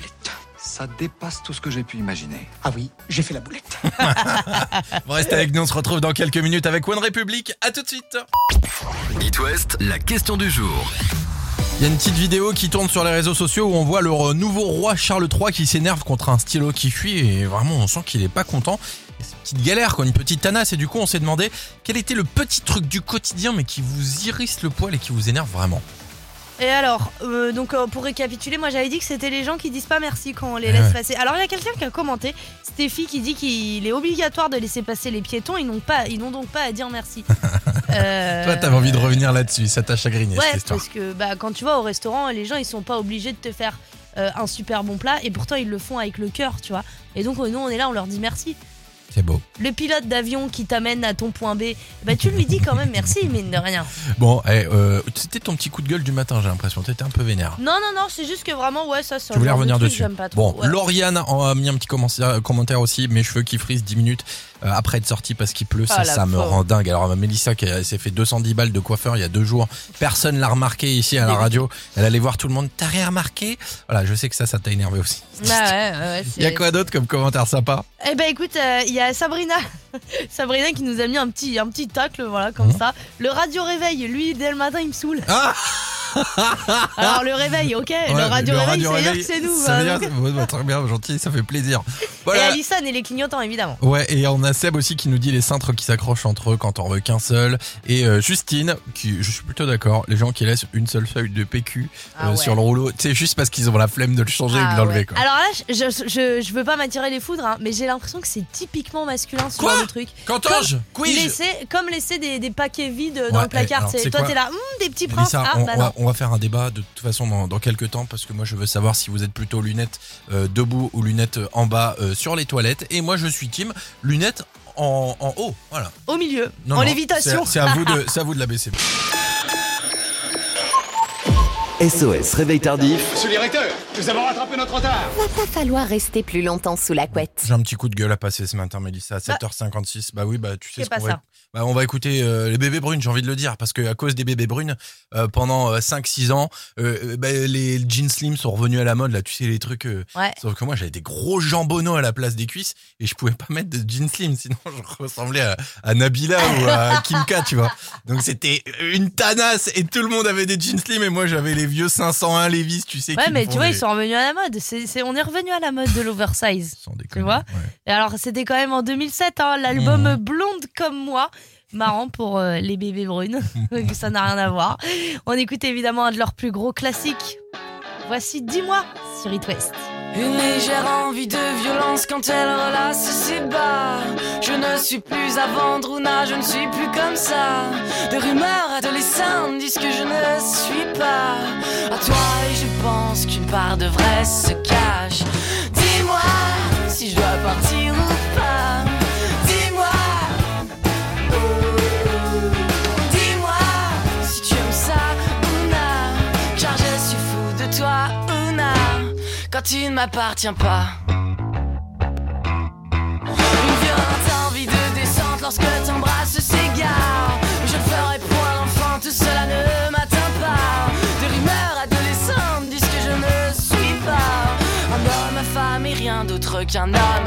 Ça dépasse tout ce que j'ai pu imaginer. Ah oui, j'ai fait la boulette. Vous restez avec nous, on se retrouve dans quelques minutes avec One Republic. À tout de suite. It West, la question du jour. Il y a une petite vidéo qui tourne sur les réseaux sociaux où on voit le nouveau roi Charles III qui s'énerve contre un stylo qui fuit et vraiment on sent qu'il est pas content. C'est une petite galère quoi, une petite tanasse et du coup on s'est demandé quel était le petit truc du quotidien mais qui vous irrisse le poil et qui vous énerve vraiment. Et alors, euh, donc euh, pour récapituler, moi j'avais dit que c'était les gens qui disent pas merci quand on les Eh laisse ouais. passer. Alors il y a quelqu'un qui a commenté, Stéphie qui dit qu'il est obligatoire de laisser passer les piétons, ils n'ont pas, ils n'ont donc pas à dire merci. Euh, Toi t'avais envie de revenir là-dessus, ça t'a chagriné Ouais, cette histoire. parce que bah, quand tu vas au restaurant, les gens ils sont pas obligés de te faire euh, un super bon plat et pourtant ils le font avec le cœur, tu vois. Et donc euh, nous on est là, on leur dit merci. C'est beau. Le pilote d'avion qui t'amène à ton point B, bah tu lui dis quand même merci, mine de rien. Bon, eh, euh, c'était ton petit coup de gueule du matin j'ai l'impression, t'étais un peu vénère. Non, non, non, c'est juste que vraiment, ouais, ça, c'est Tu voulais revenir dessus. pas trop. Bon, ouais. Lauriane a mis un petit commentaire, commentaire aussi. Mes cheveux qui frisent 10 minutes euh, après être sorti parce qu'il pleut, ça, Ah, la ça me rend dingue. Alors, Mélissa qui s'est fait 210 balles de coiffeur il y a deux jours, personne l'a remarqué ici à la radio. Elle allait voir tout le monde. T'as rien remarqué? Voilà, je sais que ça, ça t'a énervé aussi. Bah ouais, ouais, Il y a quoi d'autre comme commentaire sympa? Eh ben écoute, euh, il y a Sabrina, Sabrina qui nous a mis un petit, un petit tacle, voilà, comme Mhm. ça. Le radio réveil, lui, dès le matin, il me saoule. Ah Alors le réveil, ok, le radio réveil, veut dire réveil, que c'est nous. Ça veut hein, dire, donc- ouais, très bien, gentil, ça fait plaisir. Et. Alison et les clignotants, évidemment. Ouais, et on a Seb aussi qui nous dit les cintres qui s'accrochent entre eux quand on veut qu'un seul. Et euh, Justine, qui, je suis plutôt d'accord, les gens qui laissent une seule feuille de PQ Ah euh, ouais. sur le rouleau, c'est juste parce qu'ils ont la flemme de le changer et de Ah l'enlever. ouais. quoi. Alors là, je, je, veux pas m'attirer les foudres, hein, mais j'ai l'impression que c'est typiquement masculin ce Quoi genre de truc. Qu'entends-je Comme laisser, comme laisser des, des paquets vides dans le placard. alors, sais. c'est toi, t'es là, Hum, des petits princes. Ah, on, bah on non. On va faire un débat de toute façon dans, dans quelques temps parce que moi je veux savoir si vous êtes plutôt lunettes euh, debout ou lunettes euh, en bas euh, sur les toilettes. Et moi je suis team lunettes en, en haut. Voilà. Au milieu, Non, en non, lévitation. C'est à vous de, c'est à vous de la baisser. SOS Réveil Tardif, Monsieur le directeur, Nous avons rattrapé notre retard Va pas falloir rster plus longtemps sous la couette. J'ai un petit coup de gueule à passer ce matin, Mélissa, à 7h56. Bah oui, bah tu sais ce qu'on va... Bah, on va écouter euh, les bébés brunes, j'ai envie de le dire, parce que à cause des bébés brunes, euh, pendant 5-6 ans, euh, bah, les jeans slim sont revenus à la mode, là, tu sais, les trucs... Ouais. Sauf que moi, j'avais des gros jambonneaux à la place des cuisses, et je pouvais pas mettre de jeans slim, sinon je ressemblais à, à Nabila ou à Kimka, tu vois. Donc c'était une tanasse, et tout le monde avait des jeans slim, et moi j'avais les vieux 501 Levi's, tu sais. Ouais, mais tu vois, des- ils sont revenus à la mode. C'est, c'est- on est revenu à la mode de l'oversize. tu vois Et alors, c'était quand même en 2007, hein, l'album Mmh. Blonde comme moi. Marrant pour euh, les bébés brunes. Ça n'a rien à voir. On écoute évidemment un de leurs plus gros classiques. Voici Dis-moi sur It. Une légère envie de violence quand elle relasse ses bas. Je ne suis plus à vendre ou na, je ne suis plus comme ça. De rumeurs adolescentes disent que je ne suis pas à toi et je pense qu'une part de vrai se cache. Dis-moi si je dois partir tu ne m'appartiens pas. Une violente envie de descente lorsque t'embrasses s'égare. Je le ferai pour un enfant, tout cela ne m'atteint pas. Des rumeurs adolescentes disent que je ne suis pas un homme, ma femme et rien d'autre qu'un homme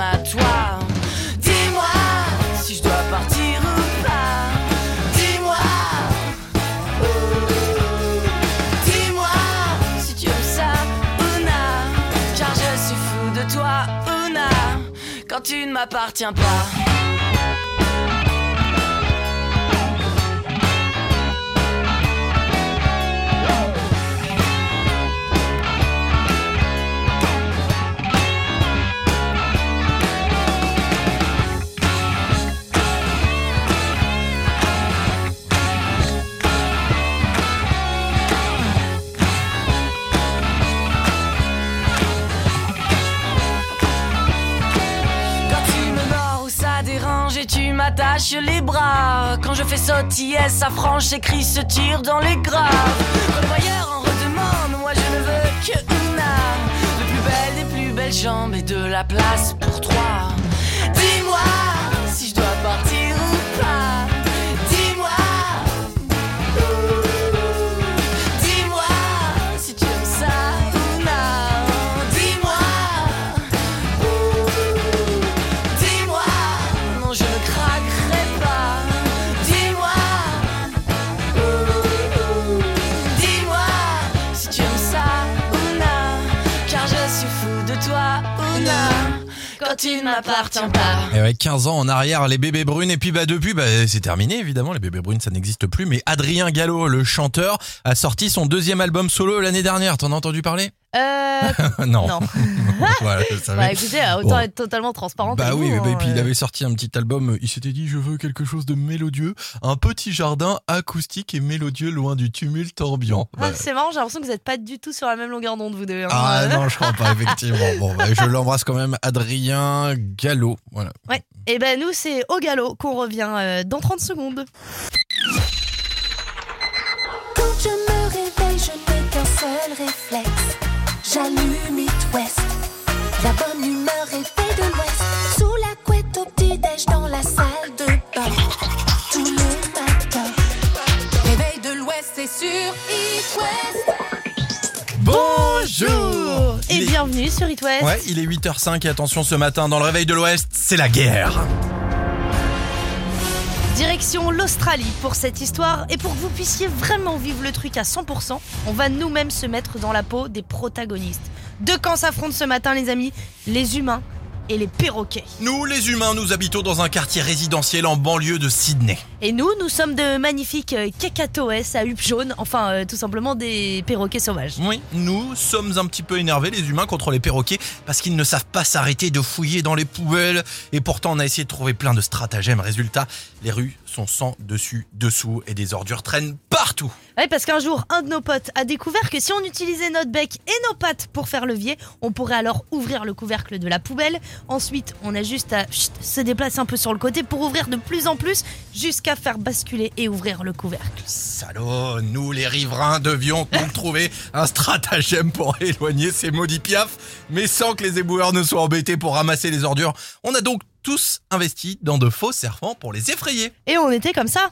tu ne m'appartiens pas. M'attaches les bras. Quand je fais sautiller sa frange, ses cris se tirent dans les graves. Quand le en redemande, moi je ne veux que Una De plus belles, des plus belles jambes et de la place pour trois Et ouais, 15 ans en arrière, les bébés brunes. Et puis bah depuis, bah, c'est terminé évidemment. Les bébés brunes, ça n'existe plus. Mais Adrien Gallo, le chanteur, a sorti son deuxième album solo l'année dernière. T'en as entendu parler? Euh. Non. Non. voilà. Bah écoutez, autant Bon. être totalement transparente. Bah oui, vous, mais bah, et hein, puis il euh. avait sorti un petit album. Il s'était dit, je veux quelque chose de mélodieux, un petit jardin acoustique et mélodieux, loin du tumulte ambiant. Ah, Bah, c'est marrant, j'ai l'impression que vous n'êtes pas du tout sur la même longueur d'onde, vous deux. hein. ah non, je crois pas effectivement. Bon, bah, je l'embrasse quand même, Adrien Gallo. Voilà. Ouais. Et ben nous, c'est au galop qu'on revient euh, dans 30 secondes. Quand je me réveille, je n'ai qu'un seul réflexe. J'allume It West. La bonne humeur est faite de l'Ouest. Sous la couette au petit-déj dans la salle de bain. Tout le matin. Réveil de l'Ouest, c'est sur It West. Bonjour Et Il est- bienvenue sur It West. Ouais, il est 8h05 et attention ce matin dans le réveil de l'Ouest, c'est la guerre. Direction l'Australie pour cette histoire et pour que vous puissiez vraiment vivre le truc à 100%, on va nous-mêmes se mettre dans la peau des protagonistes. Deux camps s'affrontent ce matin les amis, les humains et les perroquets. Nous, les humains, nous habitons dans un quartier résidentiel en banlieue de Sydney. Et nous, nous sommes de magnifiques euh, cacatoès à huppe jaune, enfin euh, tout simplement des perroquets sauvages. Oui, nous sommes un petit peu énervés, les humains, contre les perroquets, parce qu'ils ne savent pas s'arrêter de fouiller dans les poubelles. Et pourtant, on a essayé de trouver plein de stratagèmes. Résultat, les rues sont sans dessus, dessous, et des ordures traînent partout. Ouais, parce qu'un jour, un de nos potes a découvert que si on utilisait notre bec et nos pattes pour faire levier, on pourrait alors ouvrir le couvercle de la poubelle. Ensuite, on a juste à chut, se déplacer un peu sur le côté pour ouvrir de plus en plus jusqu'à qu'à faire basculer et ouvrir le couvercle. Salaud, nous les riverains devions donc trouver un stratagème pour éloigner ces maudits piafs, mais sans que les éboueurs ne soient embêtés pour ramasser les ordures. On a donc tous investi dans de faux serpents pour les effrayer. Et on était comme ça.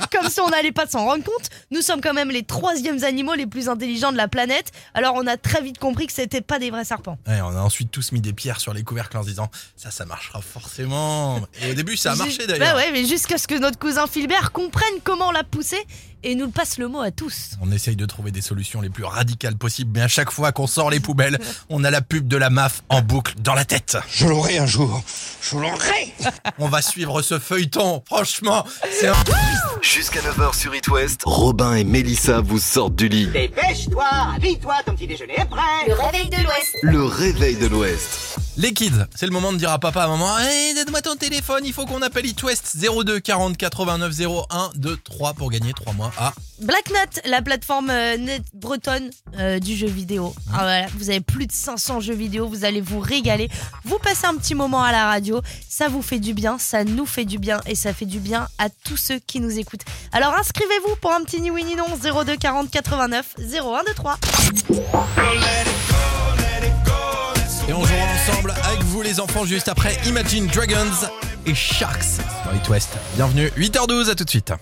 Comme si on n'allait pas s'en rendre compte, nous sommes quand même les troisièmes animaux les plus intelligents de la planète. Alors on a très vite compris que c'était pas des vrais serpents. Ouais, on a ensuite tous mis des pierres sur les couvercles en se disant ça, ça marchera forcément. Et au début, ça a marché Ju- d'ailleurs. Bah ouais, mais jusqu'à ce que notre cousin Philbert comprenne comment la pousser et nous le passe le mot à tous. On essaye de trouver des solutions les plus radicales possibles, mais à chaque fois qu'on sort les poubelles, on a la pub de la MAF en boucle dans la tête. Je l'aurai un jour. Je l'aurai. On va suivre ce feuilleton. Franchement, c'est un... Jusqu'à 9h sur It West, Robin et Mélissa vous sortent du lit. Dépêche-toi, habille-toi, ton petit déjeuner est prêt. Le réveil de l'Ouest. Le réveil de l'Ouest. Les kids, c'est le moment de dire à papa, à maman, hey, donne-moi ton téléphone, il faut qu'on appelle It West 02 40 89 01 pour gagner 3 mois à Blacknut, la plateforme euh, net bretonne euh, du jeu vidéo. Hein ah, voilà, vous avez plus de 500 jeux vidéo, vous allez vous régaler. Vous passez un petit moment à la radio, ça vous fait du bien, ça nous fait du bien et ça fait du bien à tous ceux qui nous écoutent. Alors inscrivez-vous pour un petit ni oui ni non 02 40 89 01 les enfants juste après Imagine Dragons et Sharks sur It West. Bienvenue, 8h12, à tout de suite.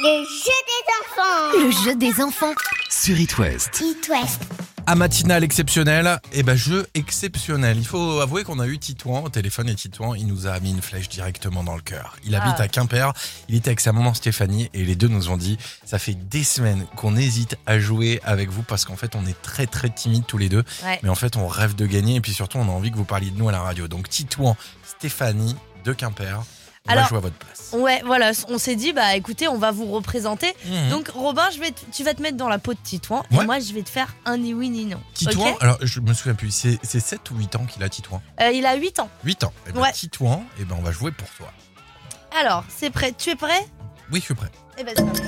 Le jeu des enfants. Le jeu des enfants. Sur It West. It West. À matinale exceptionnelle, et ben jeu exceptionnel. Il faut avouer qu'on a eu Titouan au téléphone et Titouan, il nous a mis une flèche directement dans le cœur. Il habite Ah. à Quimper, il était avec sa maman Stéphanie et les deux nous ont dit ça fait des semaines qu'on hésite à jouer avec vous parce qu'en fait on est très très timides tous les deux. Ouais. Mais en fait on rêve de gagner et puis surtout on a envie que vous parliez de nous à la radio. Donc Titouan, Stéphanie de Quimper, on va Alors, jouer à votre place. Ouais, voilà, on s'est dit, bah écoutez, on va vous représenter. Mhm. Donc Robin, je vais te- tu vas te mettre dans la peau de Titouan et moi je vais te faire un ni oui ni non. Titouan, Ok alors je me souviens plus, c'est c'est 7 ou 8 ans qu'il a Titouan? Euh, il a 8 ans. 8 ans. Et ben Ouais. Titouan, et ben on va jouer pour toi. Alors, c'est prêt? Tu es prêt? Oui, je suis prêt. Eh ben, c'est parti.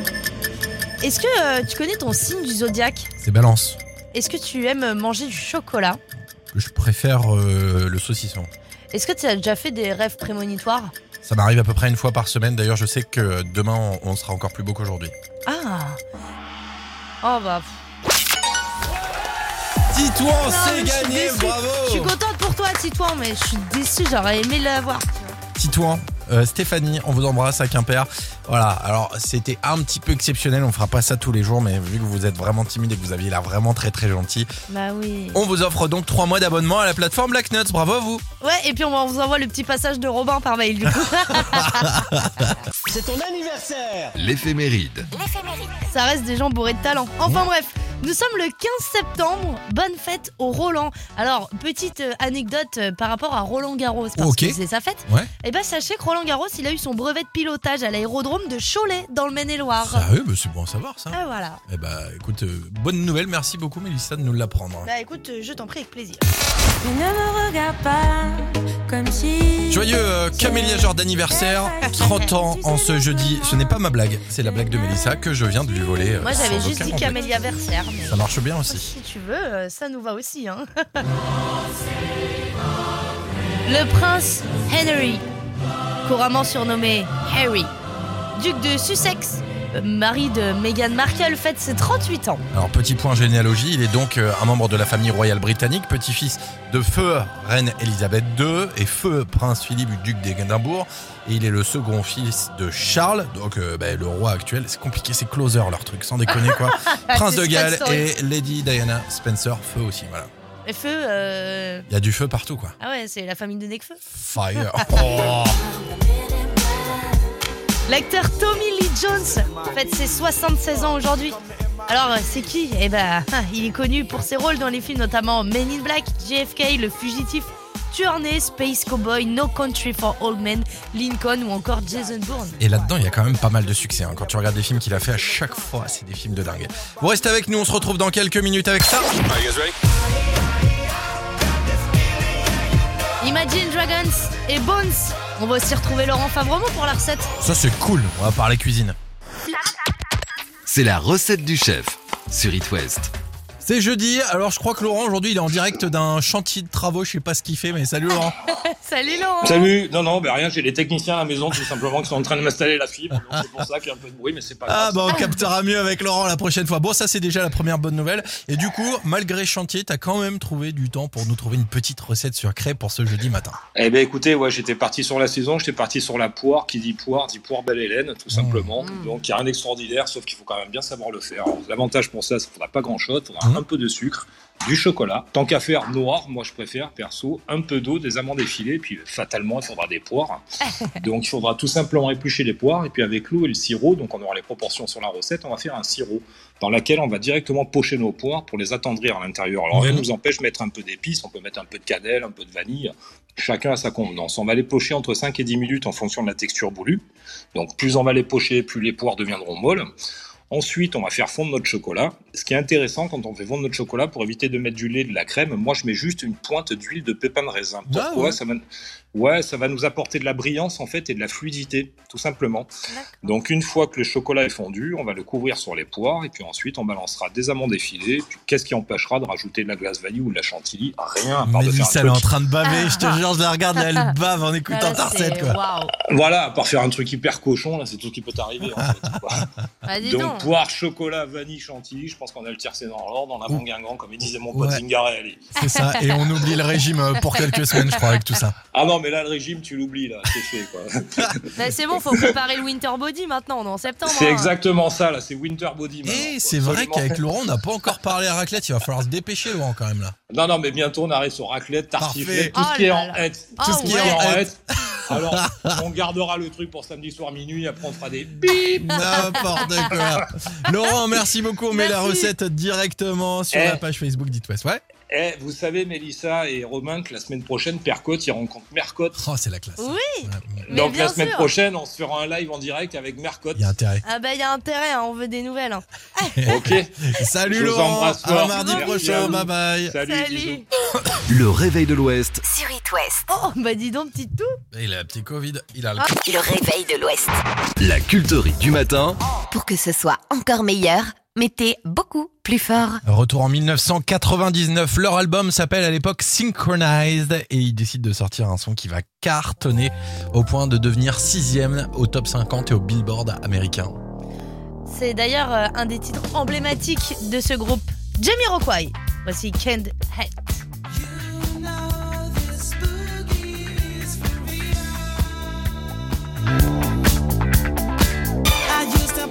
Est-ce que euh, tu connais ton signe du zodiaque? C'est balance. Est-ce que tu aimes manger du chocolat? Je préfère euh, le saucisson. Est-ce que tu as déjà fait des rêves prémonitoires? Ça m'arrive à peu près une fois par semaine. D'ailleurs, je sais que demain, on sera encore plus beau qu'aujourd'hui. Ah Oh bah. Titouan, c'est gagné, bravo Je suis contente pour toi, Titouan, mais je suis déçue, j'aurais aimé l'avoir. Titouan, euh, Stéphanie, on vous embrasse à Quimper. Voilà, alors c'était un petit peu exceptionnel, on fera pas ça tous les jours, mais vu que vous êtes vraiment timide et que vous aviez l'air vraiment très très gentil, Bah oui. on vous offre donc 3 mois d'abonnement à la plateforme Black Nuts. Bravo à vous Ouais, et puis on vous envoie le petit passage de Robin par mail, du coup. C'est ton anniversaire. L'éphéméride. Ça reste des gens bourrés de talent. Enfin bref, nous sommes le 15 septembre. Bonne fête au Roland. Alors, petite euh, anecdote euh, par rapport à Roland Garros, parce Ok. que c'est sa fête. Ouais. Et ben sachez que Roland Garros, il a eu son brevet de pilotage à l'aérodrome de Cholet, dans le Maine-et-Loire. Sérieux, bah, c'est bon à savoir ça. Ah voilà. Eh bah écoute, euh, bonne nouvelle, merci beaucoup Mélissa de nous l'apprendre. Bah écoute, je t'en prie avec plaisir. Ne me regarde pas comme si. Joyeux euh, Camélia Genre d'anniversaire, 30 ans en ce jeudi. Ce n'est pas ma blague, c'est la blague de Mélissa que je viens de lui voler. euh, Moi j'avais juste dit. Camélia Versaire. Ça marche bien aussi. Si tu veux, euh, ça nous va aussi. Hein. Le prince Henry, couramment surnommé Harry, duc de Sussex, mari de Meghan Markle, fête ses 38 ans. Alors petit point généalogie, il est donc euh, un membre de la famille royale britannique, petit-fils de feu reine Elisabeth II et feu prince Philippe duc d'Édimbourg. Et il est le second fils de Charles, donc euh, bah, le roi actuel. C'est compliqué, c'est closer leur truc, sans déconner quoi. prince de Galles et Lady Diana Spencer, feu aussi, voilà. Et feu, euh, Il y a du feu partout quoi. ah ouais, c'est la famille de Necfeu. Fire. Oh. L'acteur Tommy Lee Jones fête ses 76 ans aujourd'hui. Alors, c'est qui? Eh ben, il est connu pour ses rôles dans les films notamment Men in Black, JFK, Le Fugitif, Tournée, Space Cowboy, No Country for Old Men, Lincoln ou encore Jason Bourne. Et là-dedans, il y a quand même pas mal de succès. hein. Quand tu regardes des films qu'il a fait à chaque fois, c'est des films de dingue. Vous restez avec nous, on se retrouve dans quelques minutes avec ça. Imagine Dragons et Bones. On va aussi retrouver Laurent Favremont pour la recette. Ça, c'est cool. On va parler cuisine. C'est la recette du chef sur It West. C'est jeudi, alors je crois que Laurent aujourd'hui il est en direct d'un chantier de travaux, je sais pas ce qu'il fait, mais salut Laurent. Salut Laurent. Salut, non, non, ben rien, j'ai les techniciens à la maison tout simplement qui sont en train de m'installer la fibre. donc C'est pour ça qu'il y a un peu de bruit, mais c'est pas grave. Ah bah on captera mieux avec Laurent la prochaine fois. Bon ça c'est déjà la première bonne nouvelle. Et du coup, malgré chantier, t'as quand même trouvé du temps pour nous trouver une petite recette sucrée pour ce jeudi matin. Eh ben écoutez, ouais, j'étais parti sur la saison, j'étais parti sur la poire, qui dit poire, dit poire belle Hélène, tout simplement. Donc il n'y a rien d'extraordinaire, sauf qu'il faut quand même bien savoir le faire. L'avantage pour ça, c'est qu'il ne faudra pas grand chose, un peu de sucre, du chocolat. Tant qu'à faire noir, moi je préfère, perso, un peu d'eau, des amandes effilées, puis fatalement il faudra des poires. Donc il faudra tout simplement éplucher les poires, et puis avec l'eau et le sirop, donc on aura les proportions sur la recette, on va faire un sirop dans lequel on va directement pocher nos poires pour les attendrir à l'intérieur. Alors rien ne nous empêche de mettre un peu d'épices, on peut mettre un peu de cannelle, un peu de vanille, chacun à sa convenance. On va les pocher entre 5 et 10 minutes en fonction de la texture voulue. Donc plus on va les pocher, plus les poires deviendront molles. Ensuite, on va faire fondre notre chocolat. Ce qui est intéressant quand on fait fondre notre chocolat, pour éviter de mettre du lait, de la crème, moi je mets juste une pointe d'huile de pépin de raisin. Pourquoi ouais. ça va... Ouais, ça va nous apporter de la brillance en fait et de la fluidité, tout simplement. Donc une fois que le chocolat est fondu, on va le couvrir sur les poires et puis ensuite on balancera des amandes effilées. Qu'est-ce qui empêchera de rajouter de la glace vanille ou de la chantilly? Rien à part de faire un elle est en train de baver, je te jure, je la regarde, là, elle bave en écoutant Ah, ta recette quoi. Voilà, à part faire un truc hyper cochon, là, c'est tout ce qui peut t'arriver. En fait, quoi. Bah, dis donc, donc. Poire, chocolat, vanille, chantilly, je pense qu'on a le tiercé dans l'ordre, on a bon guingamp, comme il disait mon pote Ouais. Zingarelli. C'est ça, et on oublie le régime euh, pour quelques semaines je crois avec tout ça. Ah non, mais là, le régime, tu l'oublies, là, c'est fait, quoi. Bah, c'est bon, faut préparer le winter body maintenant, on est en septembre. c'est hein. exactement ça, là, c'est winter body. maintenant, Et c'est vrai qu'avec Laurent on n'a pas encore parlé à raclette, il va falloir se dépêcher Laurent quand même là. Non, non, mais bientôt, on arrive sur raclette, tartiflette, Parfait. tout ce qui est Oh en hête. Ah Tout ce qui est en hête. Alors, on gardera le truc pour samedi soir minuit, après on fera des bip N'importe quoi. Laurent, merci beaucoup. On met la recette directement sur Eh. la page Facebook d'It West. Ouais. Eh, vous savez, Mélissa et Romain, que la semaine prochaine, Percotte, ils rencontrent Mercotte. Oh, c'est la classe. Oui Donc la semaine sûr. prochaine, on se fera un live en direct avec Mercotte. Il y a intérêt. Ah bah il y a intérêt, hein, on veut des nouvelles. hein. Ok. Salut Je vous Laurent. embrasse À fort. mardi Merci prochain. Bye bye. Salut, Salut. Le réveil de l'Ouest. Sur It West. Oh bah dis donc petit tout. Il a un petit Covid. Il a le. Le réveil de l'Ouest. La culterie du matin. Pour que ce soit encore meilleur, mettez beaucoup plus fort. Retour en 1999. Leur album s'appelle à l'époque Synchronized et ils décident de sortir un son qui va cartonner au point de devenir sixième au top 50 et au Billboard américain. C'est d'ailleurs euh, un des titres emblématiques de ce groupe, Jamiroquai. Voici Can't Hate.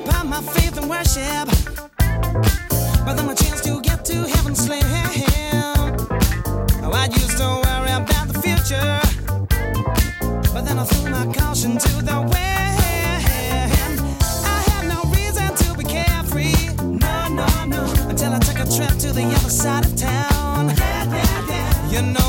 Put my faith in worship, but then my chance to get to heaven slim. Oh, I used to worry about the future, but then I threw my caution to the wind. I had no reason to be carefree, no, no, no, until I took a trip to the other side of town. You know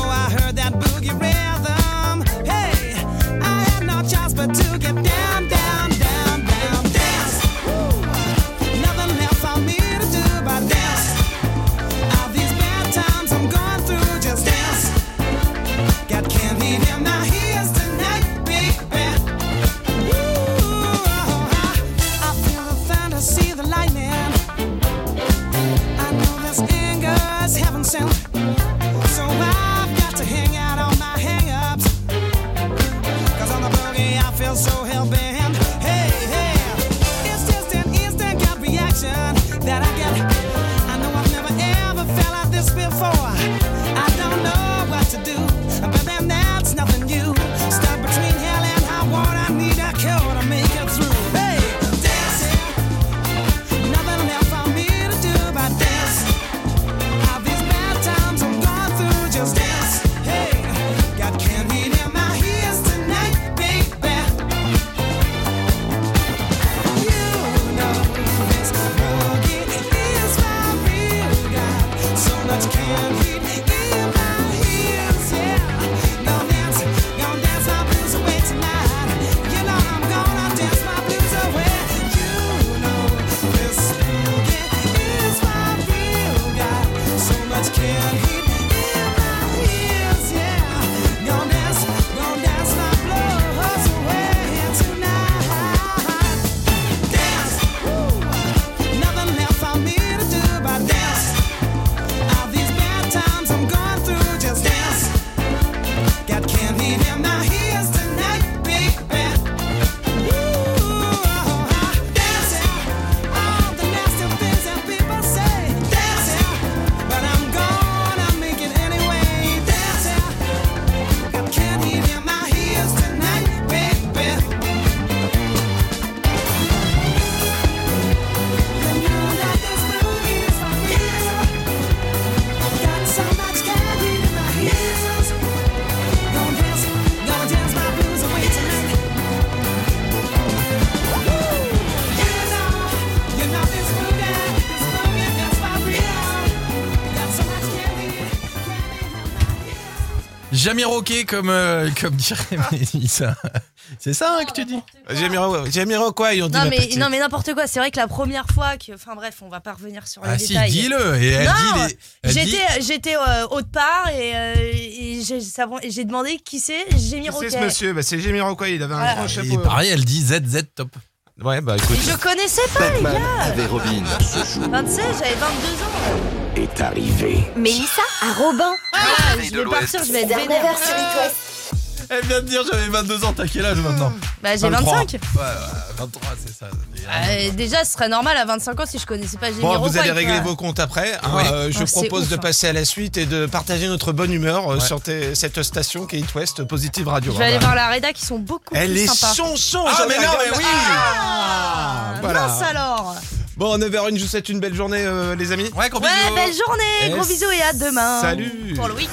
feel so hell Jamais roqué comme, euh, comme dirait Mélissa. C'est ça hein, que tu dis Jamiroquai, on dit Non ma mais, petite. non mais n'importe quoi, c'est vrai que la première fois que... Enfin bref, on va pas revenir sur les Ah si, détails. dis-le. Et elle non, dit les- elle dit- j'étais j'étais euh, autre part et, euh, et j'ai savon- et j'ai demandé qui c'est, j'ai mis c'est ce Roquet. monsieur bah, C'est Jamiroquai, il avait un Voilà. grand Et chapeau. pareil, elle dit ZZ top. Ouais, bah écoute. Et je connaissais pas les Batman gars avait Robin. 26, j'avais 22 ans Est arrivé. Mélissa à Robin. Voilà, Veille je vais partir, je vais être Vers vénère 9h sur It West. Elle vient de dire j'avais 22 ans, t'as quel âge maintenant Bah j'ai 23. 25 Ouais, ouais, 23, c'est ça. Euh, Déjà ce serait normal à 25 ans si je connaissais pas Jamie Bon, vous allez régler vos comptes après. hein. Oui. Euh, je Ah, c'est propose ouf, de hein. passer à la suite et de partager notre bonne humeur euh, Ouais. sur tes- cette station qui est It West Positive Radio. Je vais aller voir la Reda qui sont beaucoup Elle plus est sympas son son Ah, mais ai non, mais oui. Ah, Voilà. Mince alors Bon, 9h01, je vous souhaite une belle journée, euh, les amis. Ouais, gros Ouais, bisous. belle journée, Et gros bisous et à demain salut. Pour le week